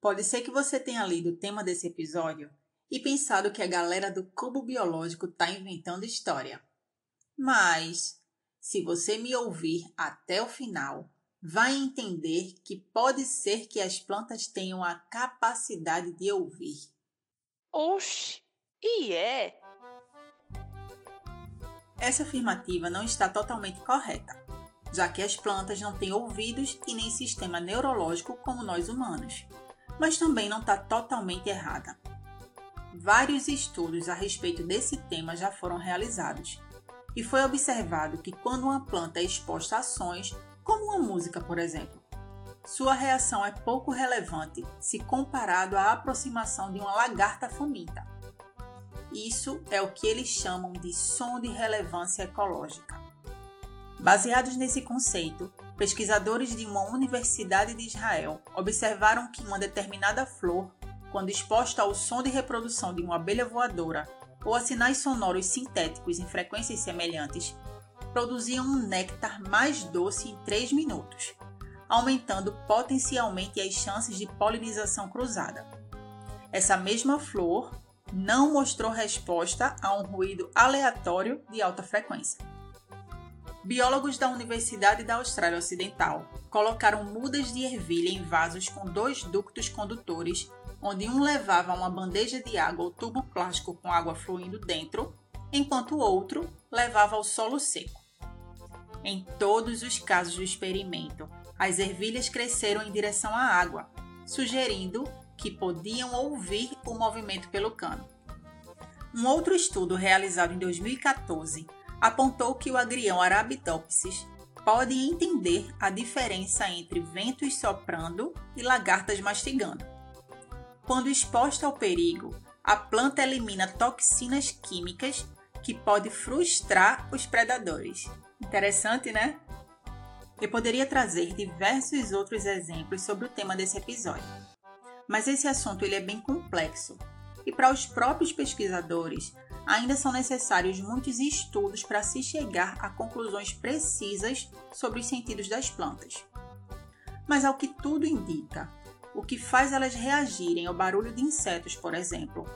Pode ser que você tenha lido o tema desse episódio e pensado que a galera do cubo biológico está inventando história. Mas, se você me ouvir até o final, vai entender que pode ser que as plantas tenham a capacidade de ouvir. Oxi, e é? Essa afirmativa não está totalmente correta, já que as plantas não têm ouvidos e nem sistema neurológico como nós humanos. Mas também não está totalmente errada. Vários estudos a respeito desse tema já foram realizados, e foi observado que quando uma planta é exposta a sons, como uma música, por exemplo, sua reação é pouco relevante se comparado à aproximação de uma lagarta faminta. Isso é o que eles chamam de som de relevância ecológica. Baseados nesse conceito, pesquisadores de uma universidade de Israel observaram que uma determinada flor, quando exposta ao som de reprodução de uma abelha voadora ou a sinais sonoros sintéticos em frequências semelhantes, produziam um néctar mais doce em 3 minutos, aumentando potencialmente as chances de polinização cruzada. Essa mesma flor não mostrou resposta a um ruído aleatório de alta frequência. Biólogos da Universidade da Austrália Ocidental colocaram mudas de ervilha em vasos com dois ductos condutores, onde um levava uma bandeja de água ou tubo plástico com água fluindo dentro, enquanto o outro levava ao solo seco. Em todos os casos do experimento, as ervilhas cresceram em direção à água, sugerindo que podiam ouvir o movimento pelo cano. Um outro estudo realizado em 2014 apontou que o agrião Arabidopsis pode entender a diferença entre ventos soprando e lagartas mastigando. Quando exposta ao perigo, a planta elimina toxinas químicas que podem frustrar os predadores. Interessante, né? Eu poderia trazer diversos outros exemplos sobre o tema desse episódio, mas esse assunto ele é bem complexo e para os próprios pesquisadores ainda são necessários muitos estudos para se chegar a conclusões precisas sobre os sentidos das plantas. Mas ao que tudo indica, o que faz elas reagirem ao barulho de insetos, por exemplo,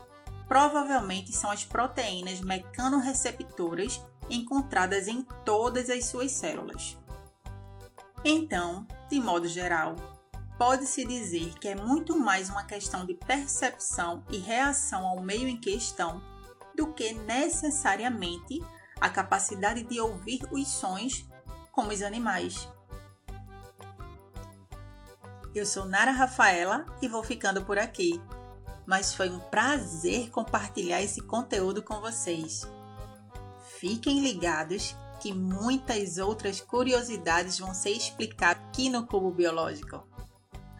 provavelmente são as proteínas mecanorreceptoras encontradas em todas as suas células. Então, de modo geral, pode-se dizer que é muito mais uma questão de percepção e reação ao meio em que estão do que necessariamente a capacidade de ouvir os sons como os animais. Eu sou Nara Rafaela e vou ficando por aqui. Mas foi um prazer compartilhar esse conteúdo com vocês. Fiquem ligados que muitas outras curiosidades vão ser explicadas aqui no Cubo Biológico.